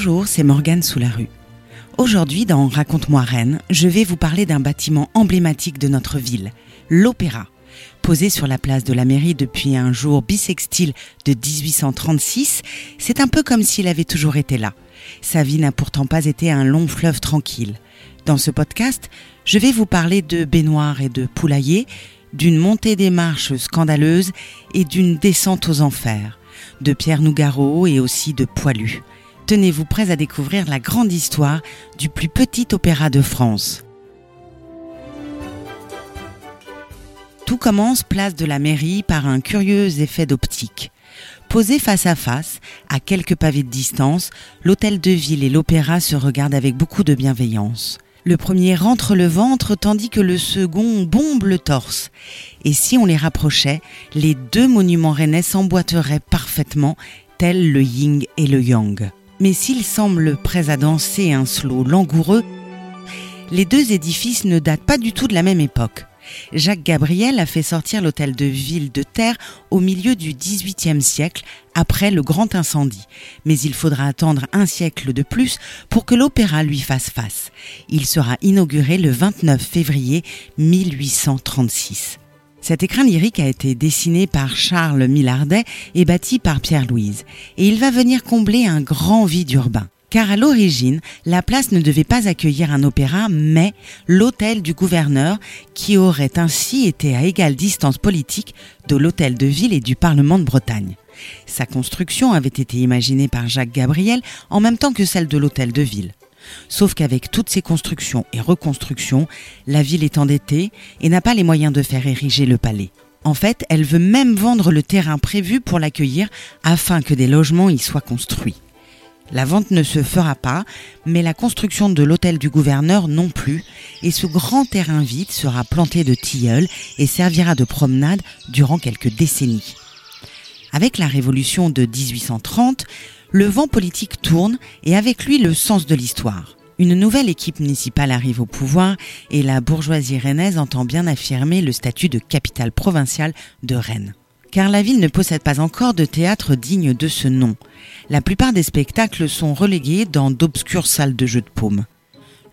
Bonjour, c'est Morgane sous la rue. Aujourd'hui, dans Raconte-moi Rennes, je vais vous parler d'un bâtiment emblématique de notre ville, l'Opéra. Posé sur la place de la mairie depuis un jour bissextile de 1836, c'est un peu comme s'il avait toujours été là. Sa vie n'a pourtant pas été un long fleuve tranquille. Dans ce podcast, je vais vous parler de baignoires et de poulaillers, d'une montée des marches scandaleuse et d'une descente aux enfers, de Pierre Nougaro et aussi de Poilu tenez-vous prêts à découvrir la grande histoire du plus petit opéra de France. Tout commence place de la mairie par un curieux effet d'optique. Posés face à face, à quelques pavés de distance, l'hôtel de ville et l'opéra se regardent avec beaucoup de bienveillance. Le premier rentre le ventre tandis que le second bombe le torse. Et si on les rapprochait, les deux monuments rennais s'emboîteraient parfaitement, tels le yin et le yang. Mais s'ils semblent prêts à danser un slow langoureux, les deux édifices ne datent pas du tout de la même époque. Jacques Gabriel a fait sortir l'hôtel de ville de terre au milieu du XVIIIe siècle, après le grand incendie. Mais il faudra attendre un siècle de plus pour que l'opéra lui fasse face. Il sera inauguré le 29 février 1836. Cet écrin lyrique a été dessiné par Charles Millardet et bâti par Pierre-Louise. Et il va venir combler un grand vide urbain. Car à l'origine, la place ne devait pas accueillir un opéra, mais l'hôtel du gouverneur, qui aurait ainsi été à égale distance politique de l'hôtel de ville et du Parlement de Bretagne. Sa construction avait été imaginée par Jacques Gabriel en même temps que celle de l'hôtel de ville. Sauf qu'avec toutes ces constructions et reconstructions, la ville est endettée et n'a pas les moyens de faire ériger le palais. En fait, elle veut même vendre le terrain prévu pour l'accueillir afin que des logements y soient construits. La vente ne se fera pas, mais la construction de l'hôtel du gouverneur non plus, et ce grand terrain vide sera planté de tilleuls et servira de promenade durant quelques décennies. Avec la révolution de 1830, le vent politique tourne et avec lui le sens de l'histoire. Une nouvelle équipe municipale arrive au pouvoir et la bourgeoisie rennaise entend bien affirmer le statut de capitale provinciale de Rennes. Car la ville ne possède pas encore de théâtre digne de ce nom. La plupart des spectacles sont relégués dans d'obscures salles de jeux de paume.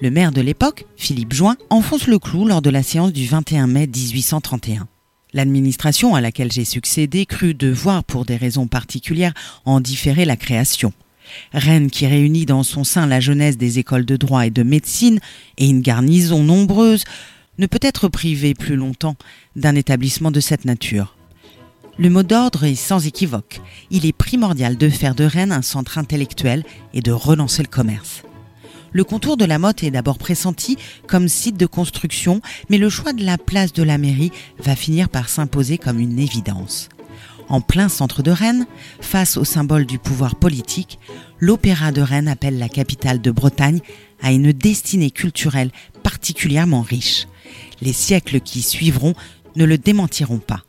Le maire de l'époque, Philippe Join, enfonce le clou lors de la séance du 21 mai 1831. L'administration à laquelle j'ai succédé crut devoir, pour des raisons particulières, en différer la création. Rennes, qui réunit dans son sein la jeunesse des écoles de droit et de médecine et une garnison nombreuse, ne peut être privée plus longtemps d'un établissement de cette nature. Le mot d'ordre est sans équivoque. Il est primordial de faire de Rennes un centre intellectuel et de relancer le commerce. Le contour de la Motte est d'abord pressenti comme site de construction, mais le choix de la place de la mairie va finir par s'imposer comme une évidence. En plein centre de Rennes, face au symbole du pouvoir politique, l'Opéra de Rennes appelle la capitale de Bretagne à une destinée culturelle particulièrement riche. Les siècles qui suivront ne le démentiront pas.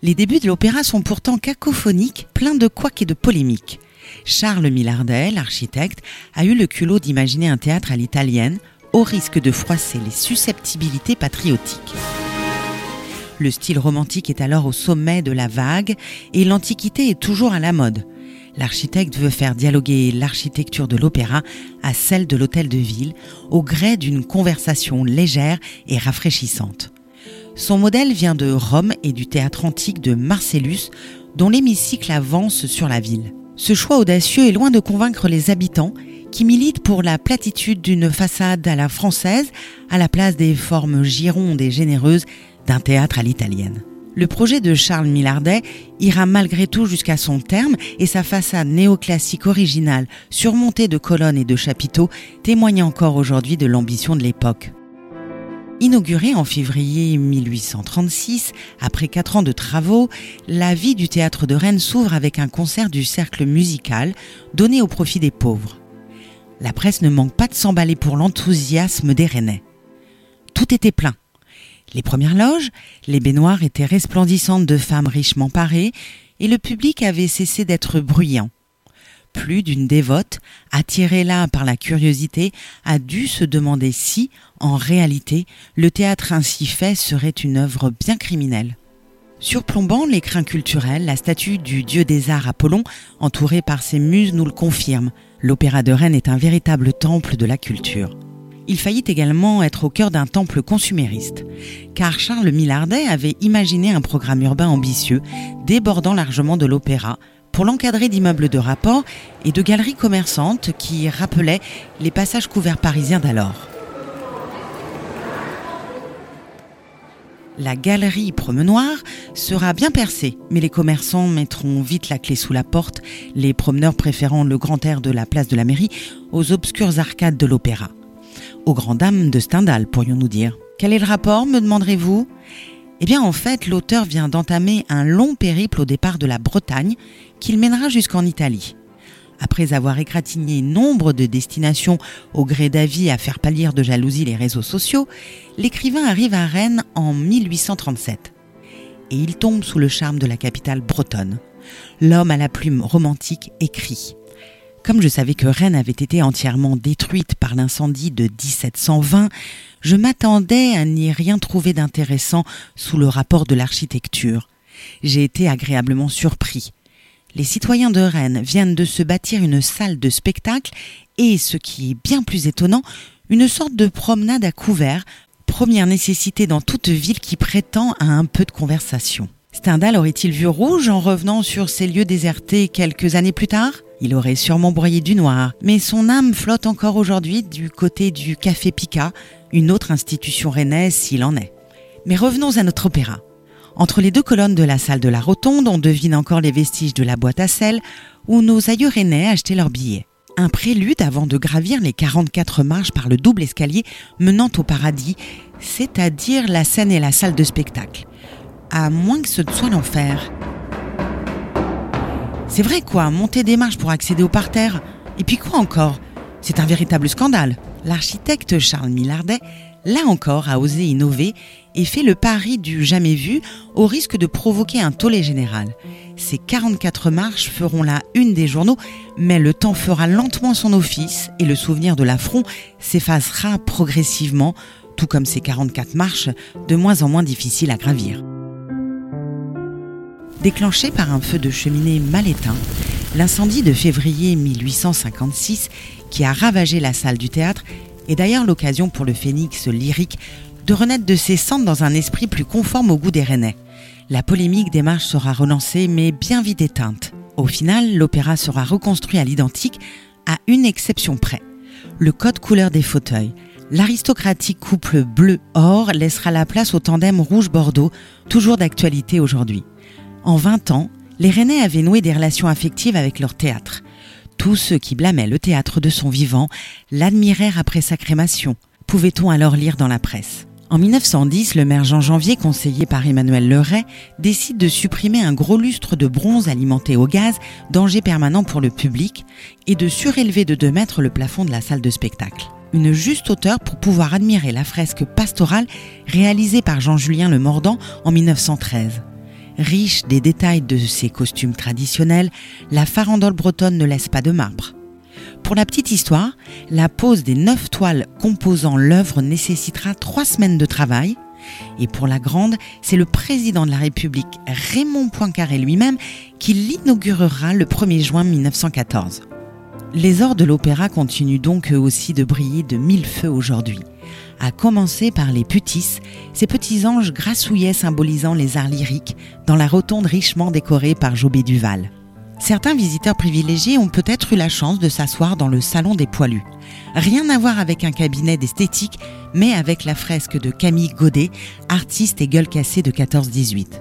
Les débuts de l'opéra sont pourtant cacophoniques, pleins de couacs et de polémiques. Charles Millardet, l'architecte, a eu le culot d'imaginer un théâtre à l'italienne, au risque de froisser les susceptibilités patriotiques. Le style romantique est alors au sommet de la vague et l'antiquité est toujours à la mode. L'architecte veut faire dialoguer l'architecture de l'opéra à celle de l'hôtel de ville au gré d'une conversation légère et rafraîchissante. Son modèle vient de Rome et du théâtre antique de Marcellus dont l'hémicycle avance sur la ville. Ce choix audacieux est loin de convaincre les habitants qui militent pour la platitude d'une façade à la française à la place des formes girondes et généreuses d'un théâtre à l'italienne. Le projet de Charles Millardet ira malgré tout jusqu'à son terme et sa façade néoclassique originale, surmontée de colonnes et de chapiteaux, témoigne encore aujourd'hui de l'ambition de l'époque. Inaugurée en février 1836, après quatre ans de travaux, la vie du théâtre de Rennes s'ouvre avec un concert du cercle musical donné au profit des pauvres. La presse ne manque pas de s'emballer pour l'enthousiasme des Rennais. Tout était plein. Les premières loges, les baignoires étaient resplendissantes de femmes richement parées et le public avait cessé d'être bruyant plus d'une dévote, attirée là par la curiosité, a dû se demander si, en réalité, le théâtre ainsi fait serait une œuvre bien criminelle. Surplombant l'écrin culturel, la statue du dieu des arts Apollon, entourée par ses muses, nous le confirme. L'Opéra de Rennes est un véritable temple de la culture. Il faillit également être au cœur d'un temple consumériste, car Charles Millardet avait imaginé un programme urbain ambitieux, débordant largement de l'opéra, pour l'encadrer d'immeubles de rapport et de galeries commerçantes qui rappelaient les passages couverts parisiens d'alors. La galerie promenoir sera bien percée, mais les commerçants mettront vite la clé sous la porte, les promeneurs préférant le grand air de la place de la mairie aux obscures arcades de l'opéra. Aux grandes dames de Stendhal, pourrions-nous dire. Quel est le rapport, me demanderez-vous? Eh bien, en fait, l'auteur vient d'entamer un long périple au départ de la Bretagne qu'il mènera jusqu'en Italie. Après avoir égratigné nombre de destinations au gré d'avis à faire pâlir de jalousie les réseaux sociaux, l'écrivain arrive à Rennes en 1837. Et il tombe sous le charme de la capitale bretonne. L'homme à la plume romantique écrit Comme je savais que Rennes avait été entièrement détruite par l'incendie de 1720, je m'attendais à n'y rien trouver d'intéressant sous le rapport de l'architecture. J'ai été agréablement surpris les citoyens de Rennes viennent de se bâtir une salle de spectacle et, ce qui est bien plus étonnant, une sorte de promenade à couvert, première nécessité dans toute ville qui prétend à un peu de conversation. Stendhal aurait-il vu rouge en revenant sur ces lieux désertés quelques années plus tard? Il aurait sûrement broyé du noir, mais son âme flotte encore aujourd'hui du côté du Café Pica, une autre institution rennaise s'il en est. Mais revenons à notre opéra. Entre les deux colonnes de la salle de la Rotonde, on devine encore les vestiges de la boîte à sel où nos aïeux rennais achetaient leurs billets. Un prélude avant de gravir les 44 marches par le double escalier menant au paradis, c'est-à-dire la scène et la salle de spectacle. À moins que ce ne soit l'enfer. C'est vrai quoi, monter des marches pour accéder au parterre. Et puis quoi encore? C'est un véritable scandale. L'architecte Charles Millardet là encore, a osé innover et fait le pari du jamais vu au risque de provoquer un tollé général. Ces 44 marches feront la une des journaux, mais le temps fera lentement son office et le souvenir de l'affront s'effacera progressivement, tout comme ces 44 marches de moins en moins difficiles à gravir. Déclenché par un feu de cheminée mal éteint, l'incendie de février 1856 qui a ravagé la salle du théâtre et d'ailleurs l'occasion pour le phénix lyrique de renaître de ses cendres dans un esprit plus conforme au goût des Rennais. La polémique des marches sera relancée, mais bien vite éteinte. Au final, l'opéra sera reconstruit à l'identique, à une exception près. Le code couleur des fauteuils. L'aristocratique couple bleu-or laissera la place au tandem rouge-bordeaux, toujours d'actualité aujourd'hui. En 20 ans, les Rennais avaient noué des relations affectives avec leur théâtre. Tous ceux qui blâmaient le théâtre de son vivant l'admirèrent après sa crémation, pouvait-on alors lire dans la presse? En 1910, le maire Jean Janvier, conseillé par Emmanuel Leray, décide de supprimer un gros lustre de bronze alimenté au gaz, danger permanent pour le public, et de surélever de 2 mètres le plafond de la salle de spectacle. Une juste hauteur pour pouvoir admirer la fresque pastorale réalisée par Jean-Julien Le Mordant en 1913. Riche des détails de ses costumes traditionnels, la farandole bretonne ne laisse pas de marbre. Pour la petite histoire, la pose des neuf toiles composant l'œuvre nécessitera trois semaines de travail. Et pour la grande, c'est le président de la République, Raymond Poincaré lui-même, qui l'inaugurera le 1er juin 1914. Les ors de l'opéra continuent donc eux aussi de briller de mille feux aujourd'hui à commencer par les putis, ces petits anges grassouillets symbolisant les arts lyriques, dans la rotonde richement décorée par Jobé Duval. Certains visiteurs privilégiés ont peut-être eu la chance de s'asseoir dans le salon des poilus. Rien à voir avec un cabinet d'esthétique, mais avec la fresque de Camille Godet, artiste et gueule cassée de 14-18.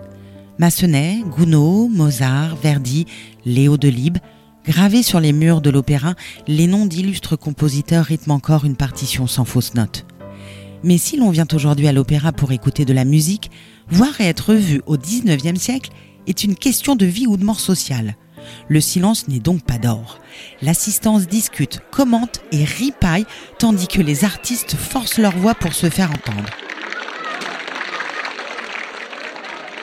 Massenet, Gounod, Mozart, Verdi, Léo Delibes, gravés sur les murs de l'opéra, les noms d'illustres compositeurs rythment encore une partition sans fausse note. Mais si l'on vient aujourd'hui à l'opéra pour écouter de la musique, voir et être vu au XIXe siècle est une question de vie ou de mort sociale. Le silence n'est donc pas d'or. L'assistance discute, commente et ripaille, tandis que les artistes forcent leur voix pour se faire entendre.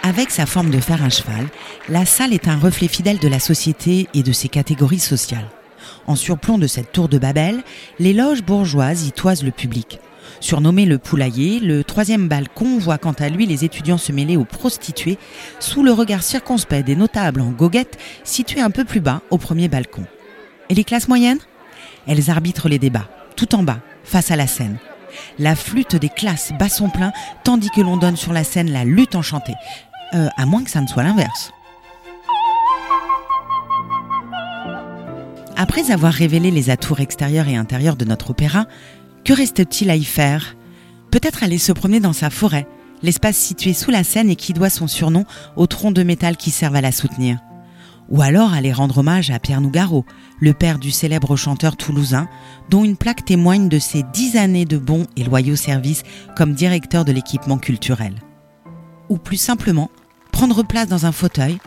Avec sa forme de fer à cheval, la salle est un reflet fidèle de la société et de ses catégories sociales. En surplomb de cette tour de Babel, les loges bourgeoises y toisent le public. Surnommé le poulailler, le troisième balcon voit quant à lui les étudiants se mêler aux prostituées sous le regard circonspect des notables en goguette situés un peu plus bas au premier balcon. Et les classes moyennes? Elles arbitrent les débats, tout en bas, face à la scène. La flûte des classes bat son plein, tandis que l'on donne sur la scène la lutte enchantée. Euh, à moins que ça ne soit l'inverse. Après avoir révélé les atours extérieurs et intérieurs de notre opéra, que reste-t-il à y faire? Peut-être aller se promener dans sa forêt, l'espace situé sous la scène et qui doit son surnom aux troncs de métal qui servent à la soutenir. Ou alors aller rendre hommage à Pierre Nougaro, le père du célèbre chanteur toulousain, dont une plaque témoigne de ses dix années de bons et loyaux services comme directeur de l'équipement culturel. Ou plus simplement, prendre place dans un fauteuil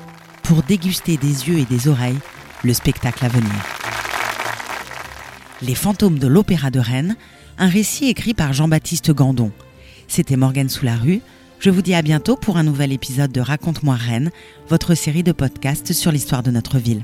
pour déguster des yeux et des oreilles le spectacle à venir. Les fantômes de l'Opéra de Rennes, un récit écrit par Jean-Baptiste Gandon. C'était Morgane sous la rue. Je vous dis à bientôt pour un nouvel épisode de Raconte-moi Rennes, votre série de podcasts sur l'histoire de notre ville.